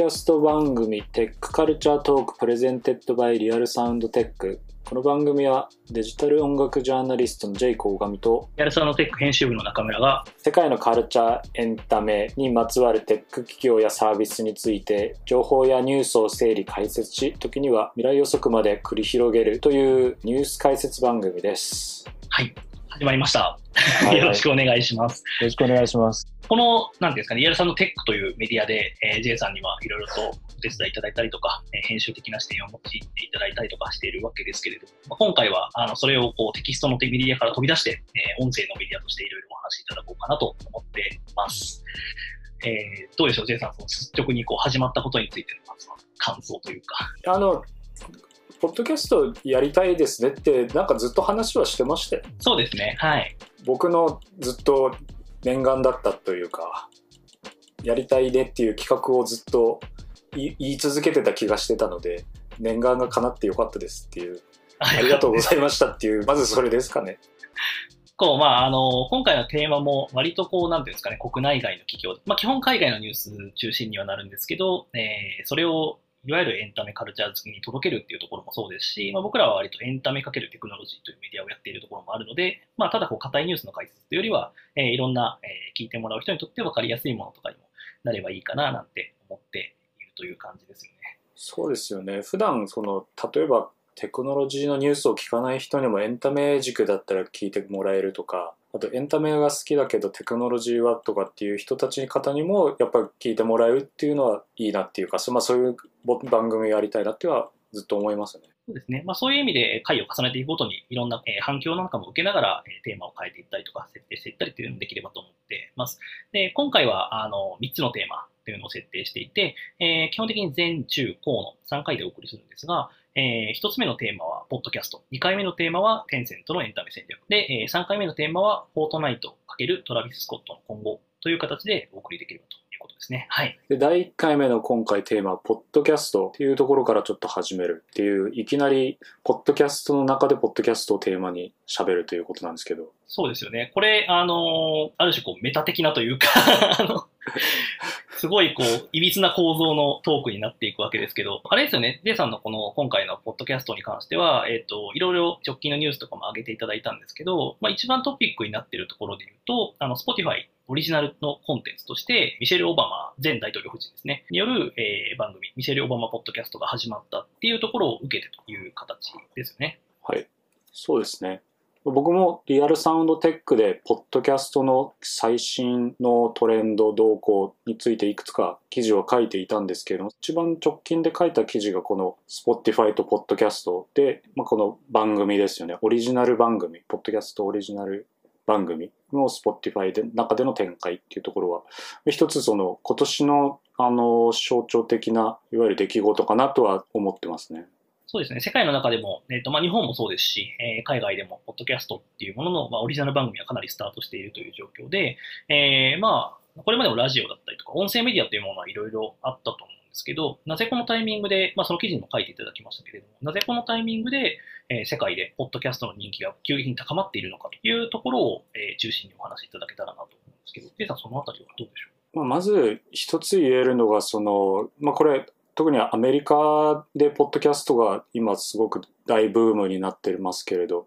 キャスト番組テックカルチャートーク presented by リアルサウンドテック。この番組はデジタル音楽ジャーナリストのジェイコーガミとリアルサウンドテック編集部の中村が世界のカルチャーエンタメにまつわるテック企業やサービスについて情報やニュースを整理解説し時には未来予測まで繰り広げるというニュース解説番組です。はい始まりました、いよろしくお願いしますよろしくお願いします。このなんていうんですかねリアルサウンドテックというメディアで、えー、J さんにはいろいろとお手伝いいただいたりとか、えー編集的な視点を用いていただいたりとかしているわけですけれども、まあ、今回はあのそれをこうテキストのメディアから飛び出して、えー音声のメディアとしていろいろお話しいただこうかなと思ってます。えーどうでしょう、J さん、その率直にこう始まったことについてのまずは感想というか。あの、ポッドキャストやりたいですねって、なんかずっと話はしてましたよ。そうですね、はい。僕のずっと念願だったというか、やりたいねっていう企画をずっと言い続けてた気がしてたので、念願が叶ってよかったですっていう、ありがとうございましたっていう、まずそれですかね。こう、まあ、あの、今回のテーマも割とこう、なんていうんですかね、国内外の企業、まあ、基本海外のニュース中心にはなるんですけど、えーそれを、いわゆるエンタメカルチャー好きに届けるっていうところもそうですし、まあ、僕らは割とエンタメかけるテクノロジーというメディアをやっているところもあるので、まあ、ただこう、硬いニュースの解説というよりは、えーいろんな、えー聞いてもらう人にとって分かりやすいものとかにもなればいいかな、なんて思っているという感じですよね。そうですよね。普段、その、例えばテクノロジーのニュースを聞かない人にもエンタメ軸だったら聞いてもらえるとか、あとエンタメが好きだけどテクノロジーはとかっていう人たち方にもやっぱり聞いてもらえるっていうのはいいなっていうか、まあ、そういう番組をやりたいなってはずっと思いますね。そうですね。まあそういう意味で回を重ねていくごとにいろんな、反響なんかも受けながら、テーマを変えていったりとか設定していったりというのもできればと思ってます。で、今回はあの3つのテーマというのを設定していて、えー基本的に前中高の3回でお送りするんですが、え1つ目のテーマはポッドキャスト。2回目のテーマはテンセントのエンタメ戦略。で、え3回目のテーマはフォートナイト×トラビス・スコットの今後という形でお送りできればということですね。はい。で、第1回目の今回テーマは、ポッドキャストっていうところからちょっと始めるっていう、いきなり、ポッドキャストの中でポッドキャストをテーマに喋るということなんですけど、そうですよね。これ、あのある種こうメタ的なというか、あの、すごいこう、いびつな構造のトークになっていくわけですけど、あれですよね、デイさんのこの今回のポッドキャストに関しては、えっ、と、いろいろ直近のニュースとかも上げていただいたんですけど、まあ一番トピックになっているところで言うと、あの、Spotify オリジナルのコンテンツとして、ミシェル・オバマ前大統領夫人ですね、による、えー番組、ミシェル・オバマポッドキャストが始まったっていうところを受けてという形ですよね。はい。そうですね。僕もリアルサウンドテックで、ポッドキャストの最新のトレンド動向についていくつか記事を書いていたんですけれども、一番直近で書いた記事がこの Spotify とポッドキャストで、まあ、この番組ですよね。オリジナル番組、ポッドキャストオリジナル番組の Spotify で中での展開っていうところは、一つその今年のあの象徴的ないわゆる出来事かなとは思ってますね。そうですね。世界の中でも、えっ、と、まあ、日本もそうですし、えー海外でも、ポッドキャストっていうものの、まあ、オリジナル番組はかなりスタートしているという状況で、えーまあ、これまでもラジオだったりとか、音声メディアというものはいろいろあったと思うんですけど、なぜこのタイミングで、まあ、その記事にも書いていただきましたけれども、なぜこのタイミングで、えー世界でポッドキャストの人気が急激に高まっているのかというところを、えー中心にお話しいただけたらなと思うんですけど、ケイさんそのあたりはどうでしょう？まあ、まず一つ言えるのがその、まあ、これ特にアメリカでポッドキャストが今すごく大ブームになってますけれど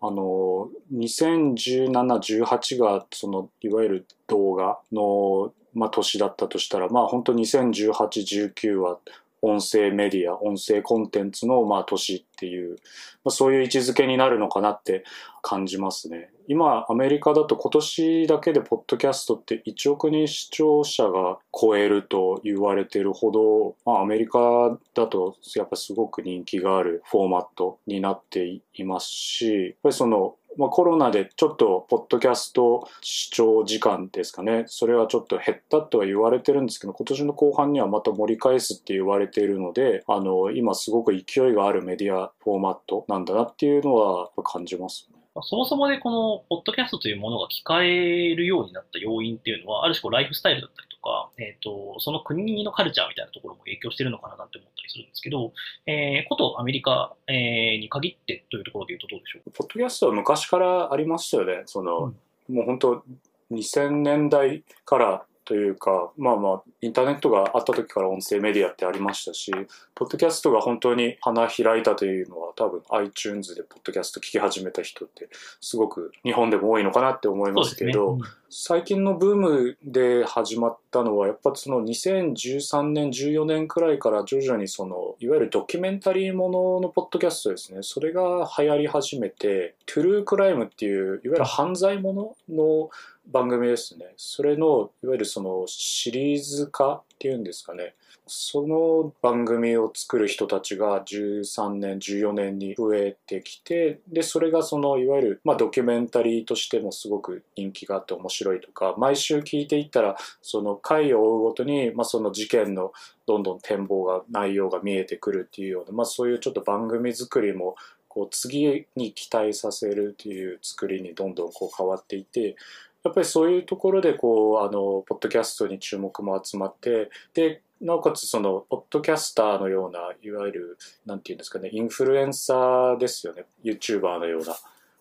あの201718がそのいわゆる動画の、まあ、年だったとしたらまあ本当201819は音声メディア音声コンテンツのまあ年っていう、まあ、そういう位置づけになるのかなって感じますね。今、アメリカだと今年だけでポッドキャストって1億人視聴者が超えると言われてるほど、まあ、アメリカだとやっぱすごく人気があるフォーマットになっていますし、やっぱりその、まあ、コロナでちょっとポッドキャスト視聴時間ですかね、それはちょっと減ったとは言われてるんですけど、今年の後半にはまた盛り返すって言われているので、あの、今すごく勢いがあるメディアフォーマットなんだなっていうのは感じます。そもそもでこのポッドキャストというものが聞かれるようになった要因っていうのは、ある種こうライフスタイルだったりか、えっ、と、その国のカルチャーみたいなところも影響してるのかななんて思ったりするんですけど、えー、ことアメリカ、えーに限ってというところで言うとどうでしょうポッドキャストは昔からありましたよね。その、もう本当2000年代からというか、まあまあ、インターネットがあった時から音声メディアってありましたし、ポッドキャストが本当に花開いたというのは多分 iTunes でポッドキャスト聞き始めた人ってすごく日本でも多いのかなって思いますけど、ねうん、最近のブームで始まったのはやっぱその2013年、14年くらいから徐々にそのいわゆるドキュメンタリーもののポッドキャストですね、それが流行り始めて、トゥルークライムっていういわゆる犯罪ものの番組ですね。それの、いわゆるそのシリーズ化っていうんですかね。その番組を作る人たちが13年、14年に増えてきて、で、それがその、いわゆる、まあ、ドキュメンタリーとしてもすごく人気があって面白いとか、毎週聞いていったら、その回を追うごとに、まあ、その事件のどんどん展望が、内容が見えてくるっていうような、まあ、そういうちょっと番組作りも、こう次に期待させるっていう作りにどんどんこう変わっていて、やっぱりそういうところでこうあのポッドキャストに注目も集まってでなおかつそのポッドキャスターのようないわゆるなんていうんですかねインフルエンサーですよね。YouTuber のような。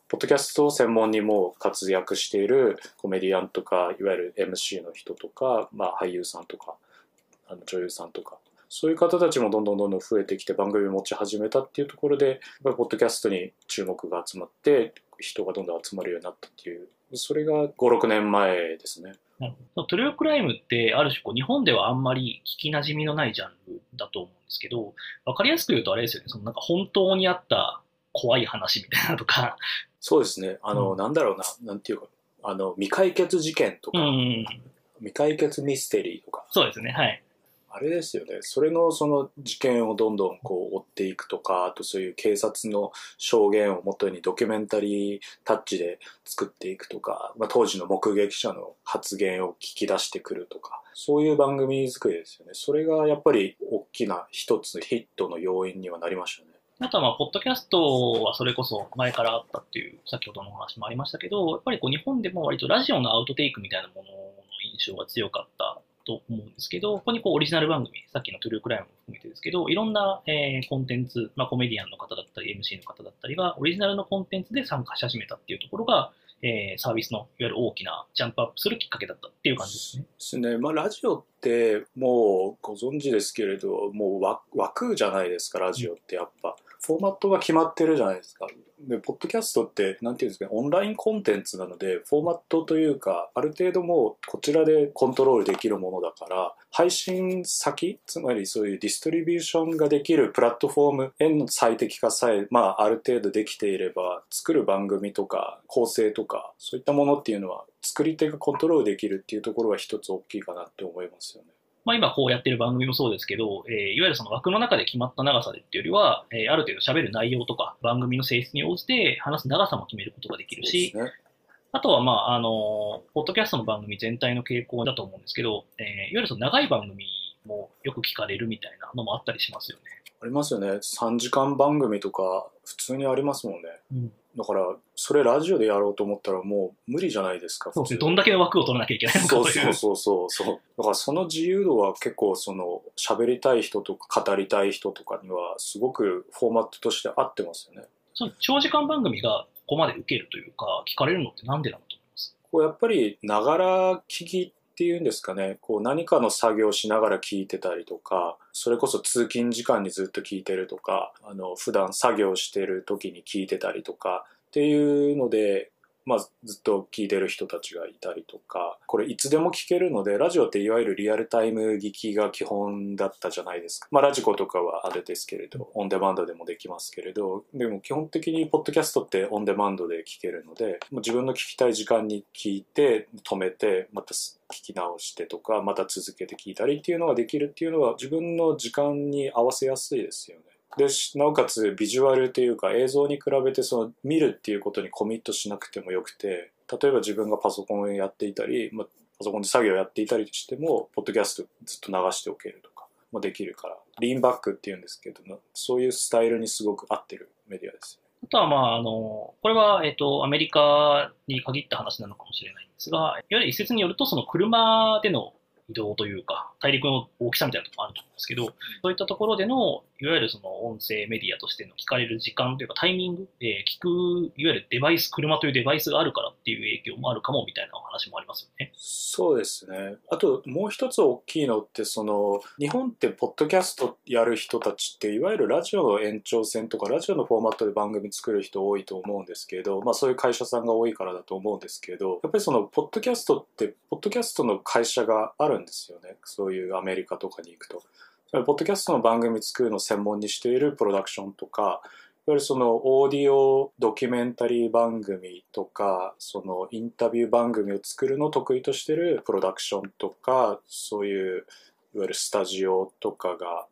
ポッドキャストを専門にも活躍しているコメディアンとかいわゆる MC の人とか、まあ、俳優さんとかあの女優さんとか。そういう方たちもどんどんどんどん増えてきて番組を持ち始めたっていうところでやっぱりポッドキャストに注目が集まって人がどんどん集まるようになったっていうそれが5、6年前ですね。トゥルークライムってある種こう日本ではあんまり聞きなじみのないジャンルだと思うんですけど、わかりやすく言うとあれですよね、そのなんか本当にあった怖い話みたいなとか。そうですね。あの、うん、なんだろうな、なんていうか、あの、未解決事件とか、うん、未解決ミステリーとか。そうですね、はい。あれですよね。それのその事件をどんどんこう追っていくとか、あとそういう警察の証言をもとにドキュメンタリータッチで作っていくとか、まあ、当時の目撃者の発言を聞き出してくるとか、そういう番組作りですよね。それがやっぱり大きな一つヒットの要因にはなりましたね。あとはまあ、ポッドキャストはそれこそ前からあったっていう、先ほどの話もありましたけど、やっぱりこう日本でも割とラジオのアウトテイクみたいなものの印象が強かったと思うんですけど、ここにこうオリジナル番組、さっきのトゥルークライムも含めてですけど、いろんな、えー、コンテンツ、まあ、コメディアンの方だったり、MC の方だったりが、オリジナルのコンテンツで参加し始めたっていうところが、えー、サービスのいわゆる大きなジャンプアップするきっかけだったっていう感じですね。ですね。まあ、ラジオってもうご存知ですけれど、もう枠じゃないですか、ラジオってやっぱ。フォーマットが決まってるじゃないですか。で、ポッドキャストって、なんていうんですか、オンラインコンテンツなので、フォーマットというか、ある程度もうこちらでコントロールできるものだから、配信先、つまりそういうディストリビューションができるプラットフォームへの最適化さえ、まあ、ある程度できていれば、作る番組とか、構成とか、そういったものっていうのは、作り手がコントロールできるっていうところは一つ大きいかなって思いますよね。まあ、今こうやってる番組もそうですけど、えー、いわゆるその枠の中で決まった長さでっていうよりは、えー、ある程度喋る内容とか番組の性質に応じて話す長さも決めることができるし、ね、あとは、まあ、あの、ポッドキャストの番組全体の傾向だと思うんですけど、えー、いわゆるその長い番組もよく聞かれるみたいなのもあったりしますよね。ありますよね。3時間番組とか普通にありますもんね。うんだから、それラジオでやろうと思ったらもう無理じゃないですか。そうですね。どんだけの枠を取らなきゃいけないのかそうそうそうそう。だからその自由度は結構その喋りたい人とか語りたい人とかにはすごくフォーマットとして合ってますよね。そう、長時間番組がここまで受けるというか、聞かれるのってなんでなのと思います？こうやっぱり、ながら聞きっていうんですかね、こう何かの作業しながら聞いてたりとか、それこそ通勤時間にずっと聞いてるとか、あの、普段作業してる時に聞いてたりとか、っていうので、まあ、ずっと聞いてる人たちがいたりとか、これいつでも聞けるので、ラジオっていわゆるリアルタイム聞きが基本だったじゃないですか。まあ、ラジコとかはあれですけれど、オンデマンドでもできますけれど、でも基本的にポッドキャストってオンデマンドで聞けるので、もう自分の聞きたい時間に聞いて、止めて、また聞き直してとか、また続けて聞いたりっていうのができるっていうのは自分の時間に合わせやすいですよね。でなおかつビジュアルというか映像に比べてその見るっていうことにコミットしなくてもよくて例えば自分がパソコンをやっていたり、まあ、パソコンで作業をやっていたりしてもポッドキャストずっと流しておけるとかもできるからリーンバックっていうんですけどもそういうスタイルにすごく合ってるメディアですあとは、まあ、あの、これは、えっ、と、アメリカに限った話なのかもしれないんですが、いわゆる一説によると、その車での移動というか、大陸の大きさみたいなところもあると思うんですけど、そういったところでの、いわゆるその音声メディアとしての聞かれる時間というかタイミング、えー、聞く、いわゆるデバイス、車というデバイスがあるからっていう影響もあるかもみたいなお話もありますよね。そうですね。あともう一つ大きいのってその日本ってポッドキャストやる人たちっていわゆるラジオの延長線とかラジオのフォーマットで番組作る人多いと思うんですけど、まあそういう会社さんが多いからだと思うんですけど、やっぱりそのポッドキャストってポッドキャストの会社があるんですよね。そういうアメリカとかに行くと。ポッドキャストの番組作るのを専門にしているプロダクションとか、いわゆるそのオーディオドキュメンタリー番組とか、そのインタビュー番組を作るのを得意としてるプロダクションとか、そういういわゆるスタジオとかが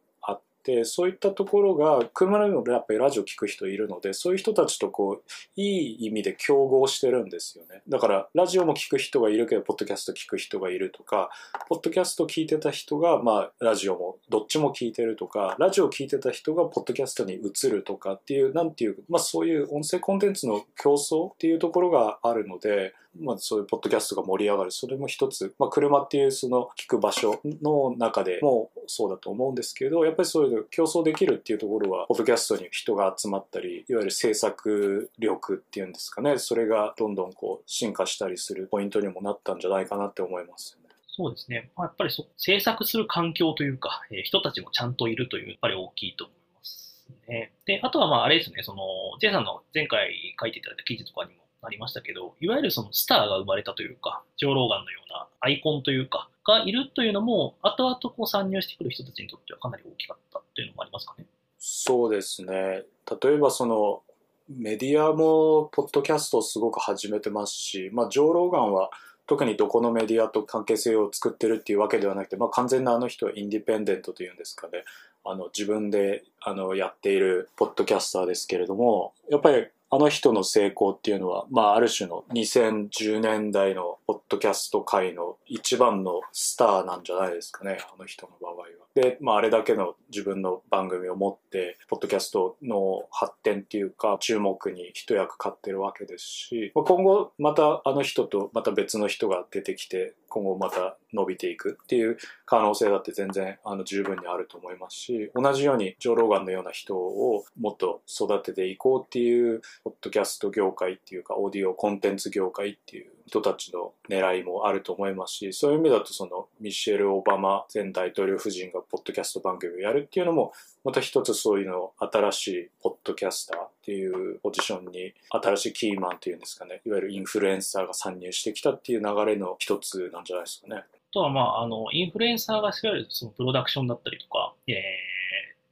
あって、そういったところが、車のやっぱりラジオ聞く人いるので、そういう人たちとこう、いい意味で競合してるんですよね。だから、ラジオも聞く人がいるけど、ポッドキャスト聞く人がいるとか、ポッドキャスト聞いてた人が、まあ、ラジオもどっちも聞いてるとか、ラジオ聞いてた人がポッドキャストに移るとかっていう、なんていう、まあそういう音声コンテンツの競争っていうところがあるので、まあそういうポッドキャストが盛り上がる。それも一つ、まあ車っていうその聞く場所の中でもそうだと思うんですけど、やっぱりそういう競争できるっていうところは、ポッドキャストに人が集まったり、いわゆる制作力っていうんですかね、それがどんどんこう進化したりするポイントにもなったんじゃないかなって思いますね。そうですね。まあ、やっぱりそ制作する環境というか、えー人たちもちゃんといるという、やっぱり大きいと思いますね。で、あとはまああれですね、その、ジェイさんの前回書いていただいた記事とかにもありましたけど、いわゆるそのスターが生まれたというか、ジョー・ローガンのようなアイコンというか、がいるというのも、後々こう参入してくる人たちにとってはかなり大きかったというのもありますかね。そうですね。例えばそのメディアもポッドキャストをすごく始めてますし、まあ、ジョー・ローガンは特にどこのメディアと関係性を作ってるっていうわけではなくて、まあ、完全なあの人はインディペンデントというんですかね。あの自分であのやっているポッドキャスターですけれども、やっぱりあの人の成功っていうのは、まあ、ある種の2010年代のポッドキャスト界の一番のスターなんじゃないですかね、あの人の場合。で、まあ、あれだけの自分の番組を持って、ポッドキャストの発展っていうか、注目に一役買ってるわけですし、まあ今後またあの人とまた別の人が出てきて、今後また伸びていくっていう可能性だって全然あの十分にあると思いますし、同じようにジョー・ローガンのような人をもっと育てていこうっていう、ポッドキャスト業界っていうか、オーディオコンテンツ業界っていう人たちの狙いもあると思いますし、そういう意味だとそのミシェル・オバマ前大統領夫人がポッドキャスト番組をやるっていうのも、また一つそういうの新しいポッドキャスターっていうポジションに新しいキーマンっていうんですかね、いわゆるインフルエンサーが参入してきたっていう流れの一つなんじゃないですかね。あとは、まあ、あの、インフルエンサーがいわゆるそのプロダクションだったりとか、えー、いわ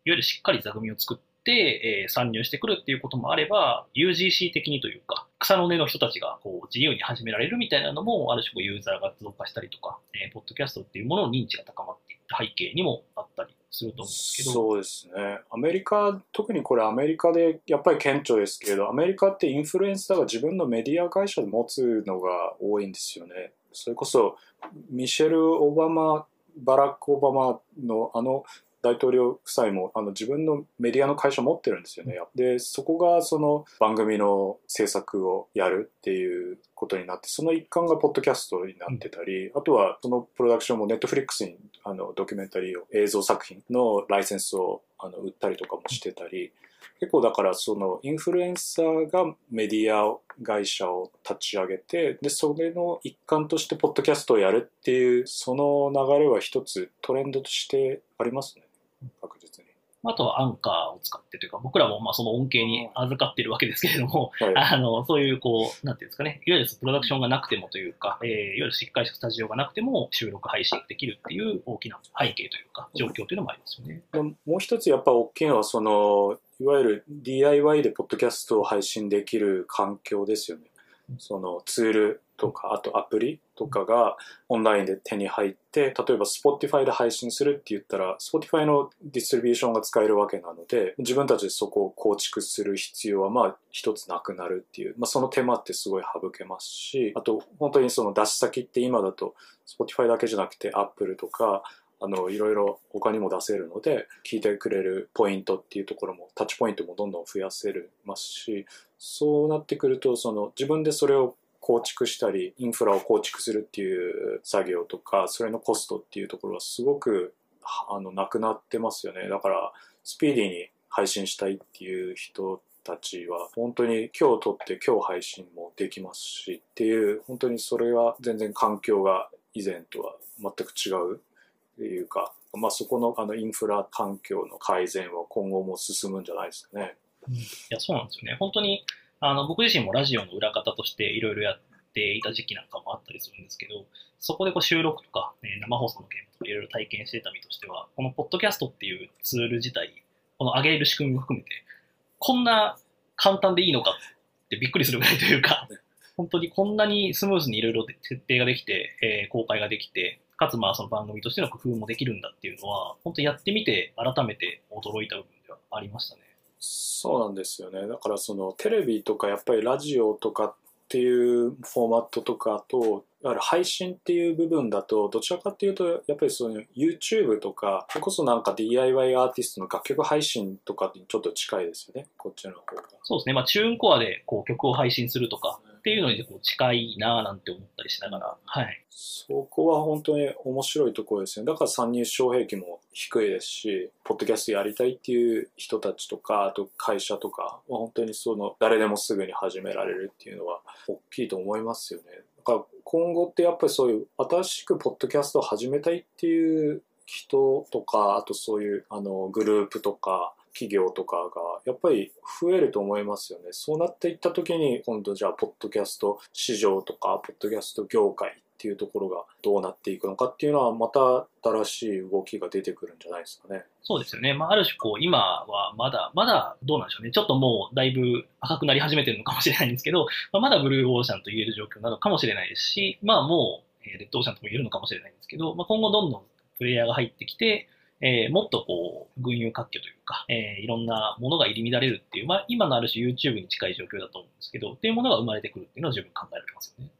ゆるしっかり座組を作って、えー参入してくるっていうこともあれば、UGC 的にというか、草の根の人たちがこう自由に始められるみたいなのも、ある種こうユーザーが増加したりとか、えーポッドキャストっていうものの認知が高まっていった背景にもあったりすると思うんですけど、そうですね。アメリカ、特にこれアメリカでやっぱり顕著ですけど、アメリカってインフルエンサーが自分のメディア会社で持つのが多いんですよね。それこそ、ミシェル・オバマ、バラック・オバマのあの大統領夫妻もあの自分のメディアの会社持ってるんですよね。で、そこがその番組の制作をやるっていうことになって、その一環がポッドキャストになってたり、あとはそのプロダクションもネットフリックスにあのドキュメンタリーを、映像作品のライセンスをあの売ったりとかもしてたり、結構だからそのインフルエンサーがメディア会社を立ち上げて、で、それの一環としてポッドキャストをやるっていう、その流れは一つトレンドとしてありますね。確実に。あとはアンカーを使ってというか、僕らもまあその恩恵に預かってるわけですけれども、はい。あの、そういう、こう、なんていうんですかね、いわゆるプロダクションがなくてもというか、えーいわゆるしっかりしたスタジオがなくても収録配信できるっていう大きな背景というか、状況というのもありますよね。もう一つやっぱ大きいのはそのいわゆる DIY でポッドキャストを配信できる環境ですよね。そのツールとかあとアプリとかがオンラインで手に入って例えば Spotify で配信するって言ったら Spotify のディストリビューションが使えるわけなので自分たちでそこを構築する必要はまあ一つなくなるっていう、まあ、その手間ってすごい省けますしあと本当にその出し先って今だと Spotify だけじゃなくて Apple とかあのいろいろ他にも出せるので聞いてくれるポイントっていうところもタッチポイントもどんどん増やせるますしそうなってくるとその自分でそれを構築したりインフラを構築するっていう作業とかそれのコストっていうところはすごくあのなくなってますよね。だからスピーディーに配信したいっていう人たちは本当に今日撮って今日配信もできますしっていう本当にそれは全然環境が以前とは全く違うっていうか、まあ、そこのあのインフラ環境の改善は今後も進むんじゃないですかね。いや、そうなんですよね。本当に、あの、僕自身もラジオの裏方としていろいろやっていた時期なんかもあったりするんですけど、そこでこう収録とか、ね、生放送の現場とかいろいろ体験してた身としては、このポッドキャストっていうツール自体、この上げる仕組みも含めて、こんな簡単でいいのかってびっくりするぐらいというか、本当にこんなにスムーズにいろいろ設定ができて、えー、公開ができて、かつまあその番組としての工夫もできるんだっていうのは、本当やってみて改めて驚いた部分ではありましたね。そうなんですよね。だからそのテレビとかやっぱりラジオとかっていうフォーマットとかと、いわゆる配信っていう部分だと、どちらかっていうと、やっぱりその YouTube とか、それこそなんか DIY アーティストの楽曲配信とかにちょっと近いですよね、こっちの方が。そうですね。まあチューンコアでこう曲を配信するとか、っていうのにこう近いなぁなんて思ったりしながら、はい。そこは本当に面白いところですね。だから参入障壁も低いですし、ポッドキャストやりたいっていう人たちとか、あと会社とか、本当にその誰でもすぐに始められるっていうのは大きいと思いますよね。だから今後ってやっぱりそういう新しくポッドキャストを始めたいっていう人とか、あとそういうあのグループとか、企業とかがやっぱり増えると思いますよね。そうなっていった時に今度じゃあポッドキャスト市場とかポッドキャスト業界っていうところがどうなっていくのかっていうのはまた新しい動きが出てくるんじゃないですかね。そうですよね。まあ、ある種こう今はまだ、まだどうなんでしょうね。ちょっともうだいぶ赤くなり始めてるのかもしれないんですけど、まあ、まだブルーオーシャンと言える状況なのかもしれないですし、まあもうレッドオーシャンとも言えるのかもしれないんですけど、まあ、今後どんどんプレイヤーが入ってきて、えー、もっとこう、群雄割拠というか、えー、いろんなものが入り乱れるっていう、まあ、今のある種 YouTube に近い状況だと思うんですけど、っていうものが生まれてくるっていうのは十分考えられますよね。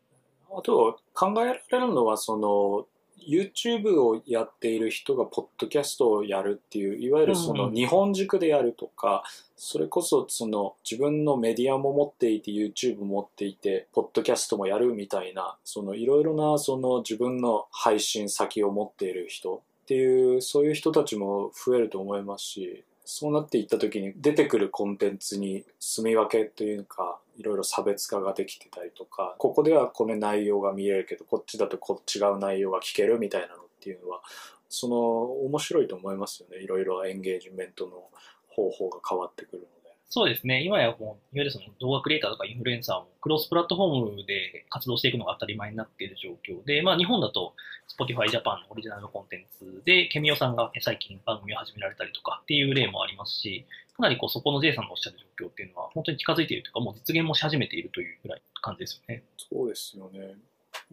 あと、考えられるのは、その、YouTube をやっている人がポッドキャストをやるっていういわゆるその日本軸でやるとか、それこそその自分のメディアも持っていて YouTube も持っていてポッドキャストもやるみたいなそのいろいろなその自分の配信先を持っている人っていうそういう人たちも増えると思いますしそうなっていった時に出てくるコンテンツに住み分けというかいろいろ差別化ができてたりとかここではこの内容が見えるけどこっちだとこ違う内容が聞けるみたいなのっていうのはその面白いと思いますよね。いろいろエンゲージメントの方法が変わってくるのそうですね。今やもう、いわゆるその動画クリエイターとかインフルエンサーもクロスプラットフォームで活動していくのが当たり前になっている状況で、まあ日本だと Spotify Japan のオリジナルのコンテンツで、ケミオさんが最近番組を始められたりとかっていう例もありますし、かなりこうそこの J さんのおっしゃる状況っていうのは本当に近づいているというか、もう実現もし始めているというぐらい感じですよね。そうですよね。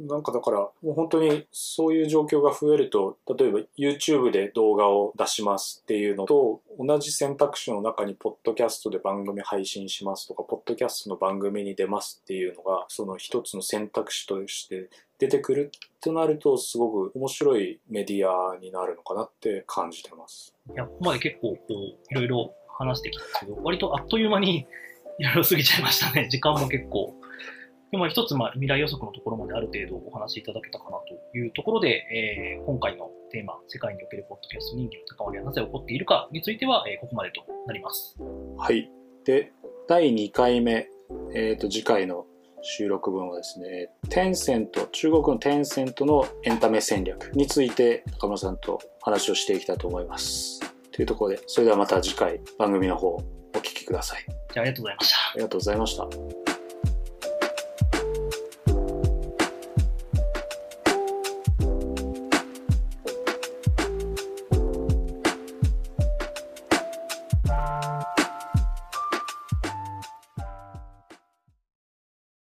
なんかだから、もう本当にそういう状況が増えると、例えば YouTube で動画を出しますっていうのと、同じ選択肢の中にポッドキャストで番組配信しますとか、ポッドキャストの番組に出ますっていうのが、その一つの選択肢として出てくるとなると、すごく面白いメディアになるのかなって感じてます。いや、ここまで結構こう、いろいろ話してきたんですけど、割とあっという間にいろいろ過ぎちゃいましたね。時間も結構。でも一つ、まあ、未来予測のところまである程度お話しいただけたかなというところで、えー、今回のテーマ、世界におけるポッドキャスト人気の高まりはなぜ起こっているかについては、えー、ここまでとなります。はい。で、第2回目、えっ、ー、と、次回の収録分はですね、テンセント、中国のテンセントのエンタメ戦略について中村さんと話をしていきたいと思います。というところで、それではまた次回番組の方お聞きください。じゃあありがとうございました。ありがとうございました。